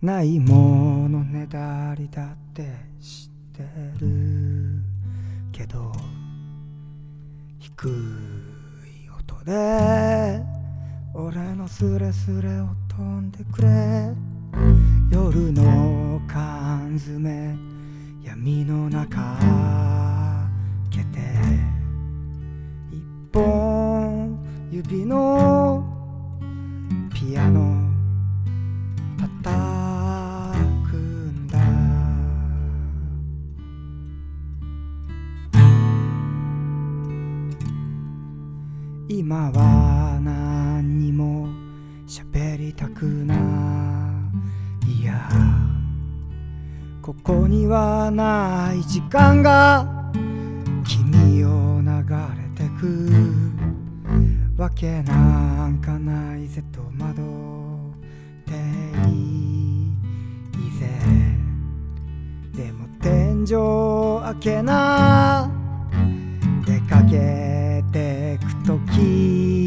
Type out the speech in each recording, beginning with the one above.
ないものねだりだって知ってる。けど低い音で俺のスレスレを飛んでくれ。夜の缶詰闇の中開けて。一本指のピアノ天井開けな出かけてくとき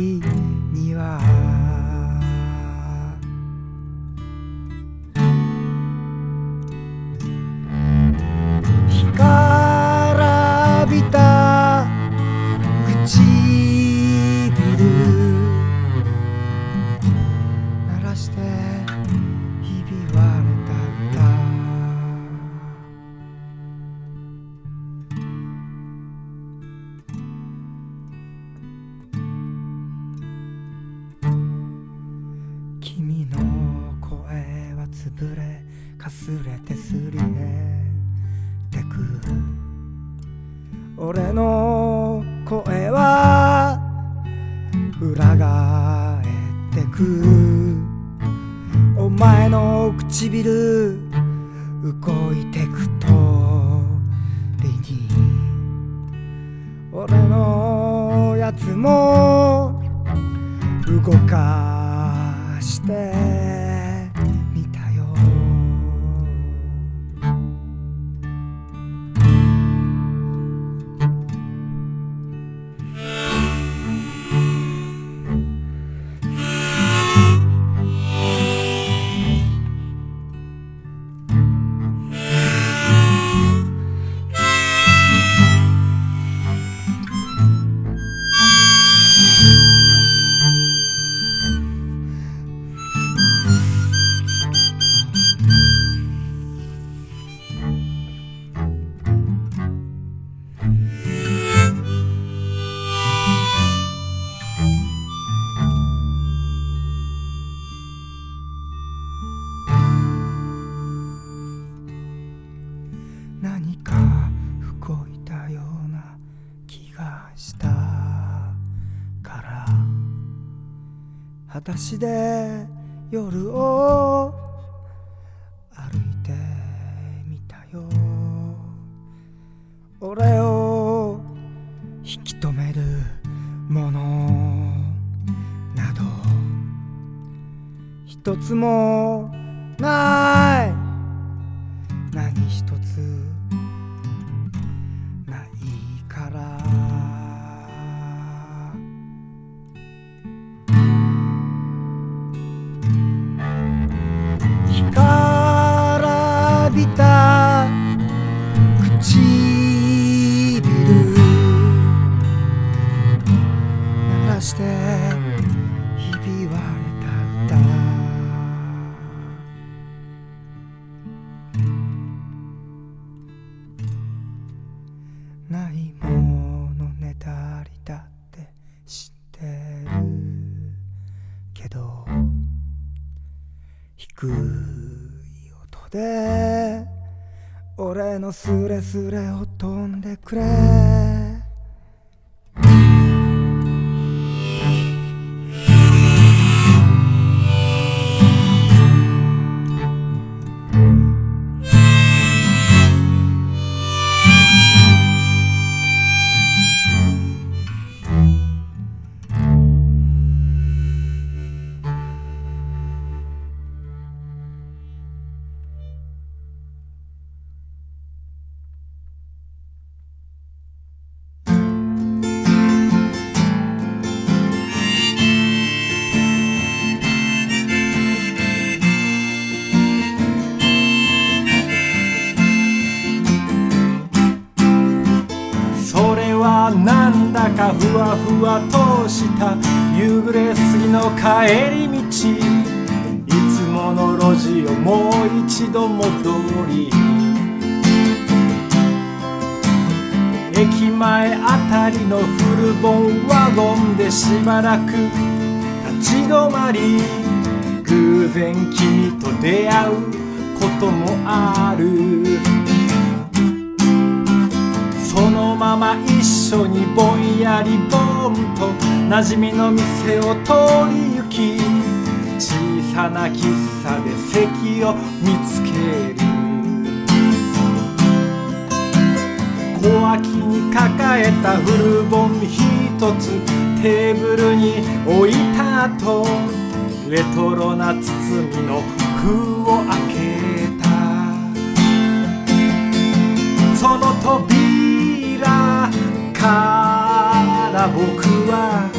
声は潰れかすれてすり減ってく。俺の声は裏返ってく。お前の唇動いてくとりに。俺のやつも動かして裸足で夜を歩いてみたよ。俺を引き止めるものなど一つもない。何一つないものねだりだって知ってるけど低い音で俺のスレスレを飛んでくれ。ふわふわとした夕暮れ過ぎの帰り道。いつもの路地をもう一度戻り。駅前あたりのフルボンワゴンでしばらく立ち止まり。偶然君と出会うこともある。そのまま一緒にぼんやりぼんと馴染みの店を通り行き小さな喫茶で席を見つける。小脇に抱えたフルボン一つテーブルに置いた後レトロな包みの封を開けた。その扉から僕は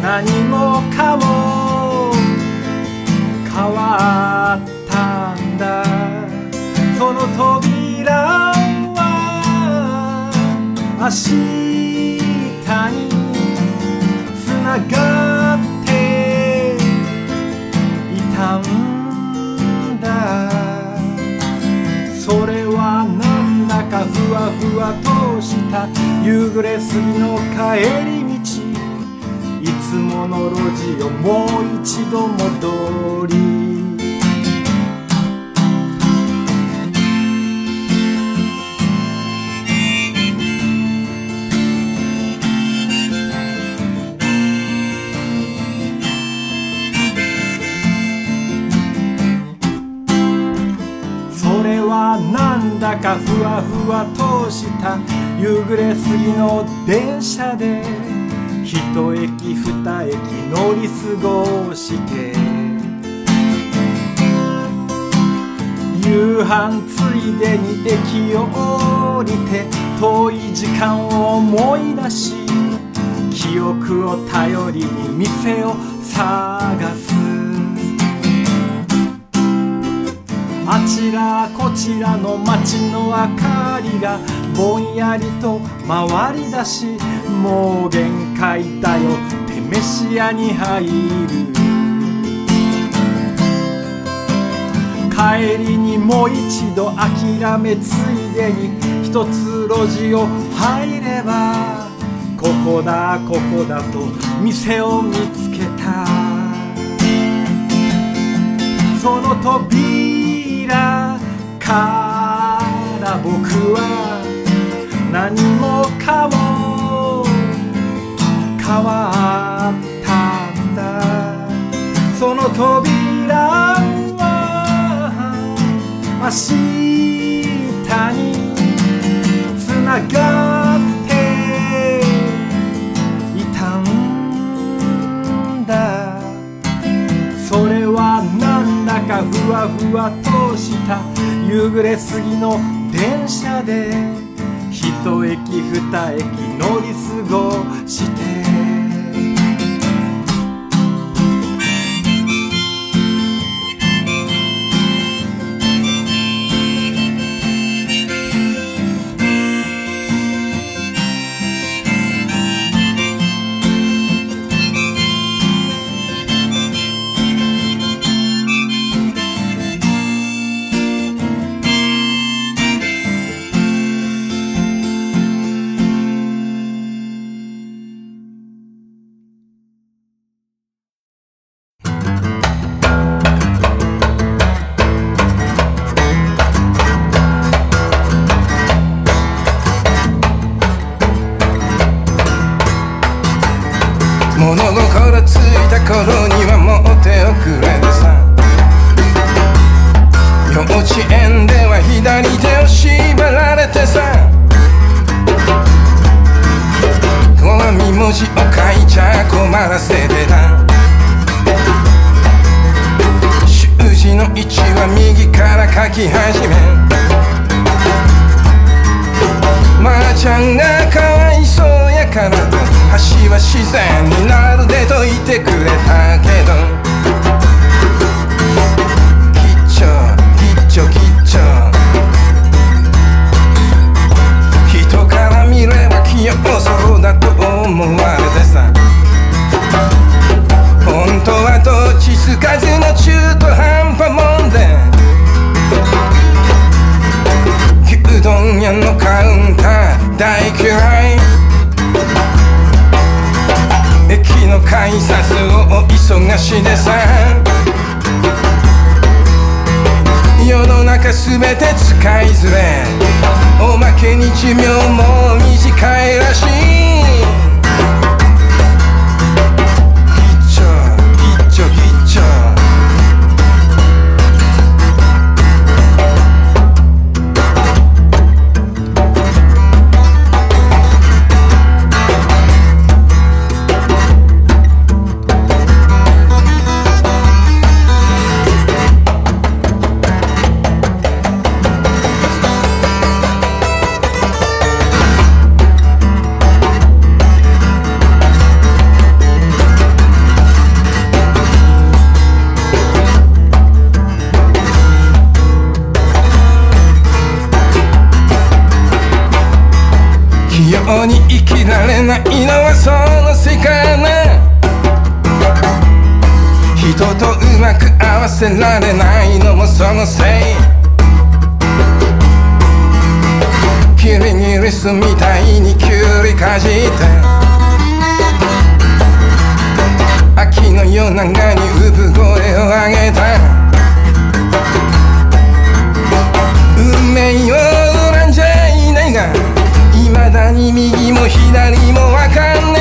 何もかも変わったんだ。その扉は明日につながっていたんだ。それはなんだかふわふわとした夕暮れ過ぎの帰り道。いつもの路地をもう一度戻り。それはなんだかふわふわとした夕暮れ過ぎの電車で一駅二駅乗り過ごして夕飯ついでに駅を降りて遠い時間を思い出し記憶を頼りに店を探す。あちらこちらの街の明かりがぼんやりと回り出しもう限界だよ。って飯屋に入る。帰りにもう一度諦めついでに一つ路地を入ればここだここだと店を見つけた。その扉から僕は何もかも変わったんだ。その扉は明日につながっていたんだ。それはなんだかふわふわとした。夕暮れ過ぎの電車で。一駅二駅乗り過ごしてらせてた。習字の位置は右から書き始め。まー、ちゃんがかわいそうやからと橋は自然になるでと言ってくれたけど。器用に生きられないのはその世界ね。人とうまく合わせられないのもそのせい。キリギリスみたいにキュウリかじって。秋の夜長に産声を上げた運命をに右も左もわかんない。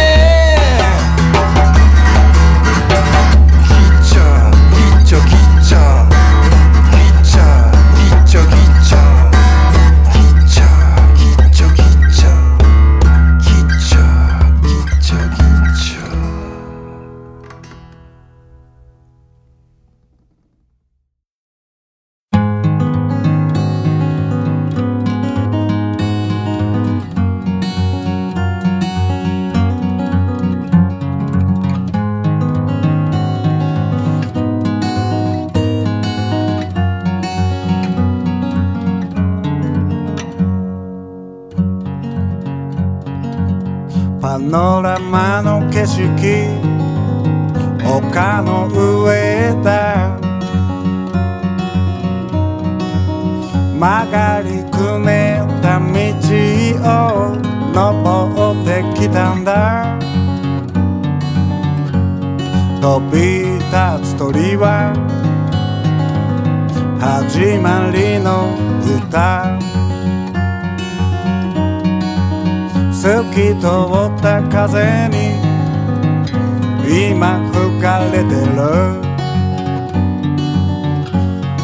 パノラマの景色丘の上だ。曲がりくねった道を登ってきたんだ。飛び立つ鳥は始まりの歌。透き通った風に今吹かれてる。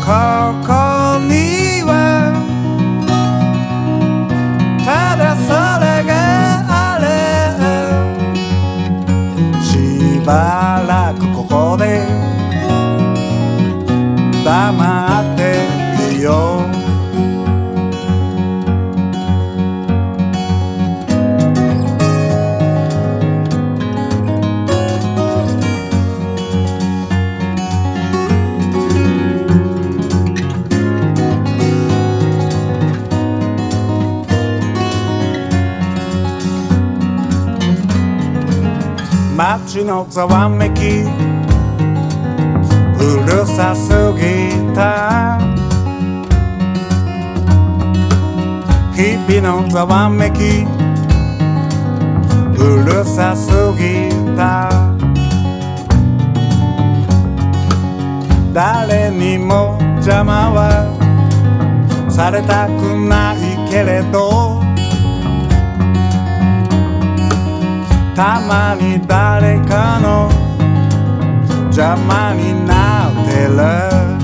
ここにはただそれがあるし街のざわめき。うるさすぎた。日々のざわめき。うるさすぎた。誰にも邪魔はされたくないけれど。たまに誰かの邪魔になってる。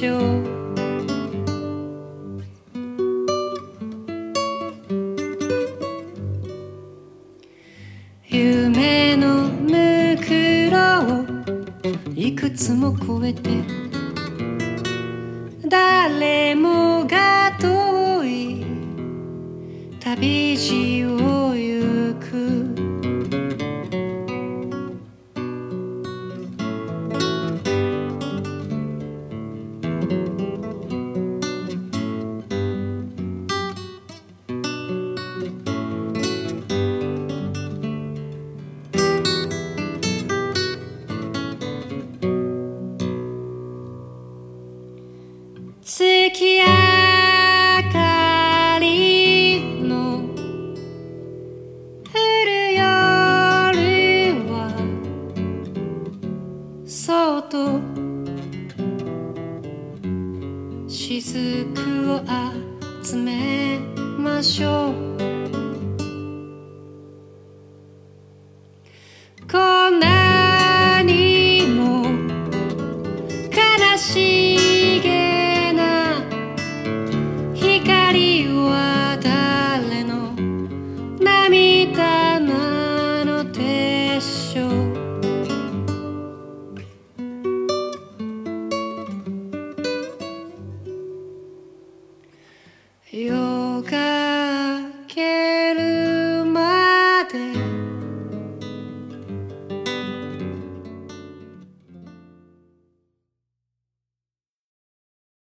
でこ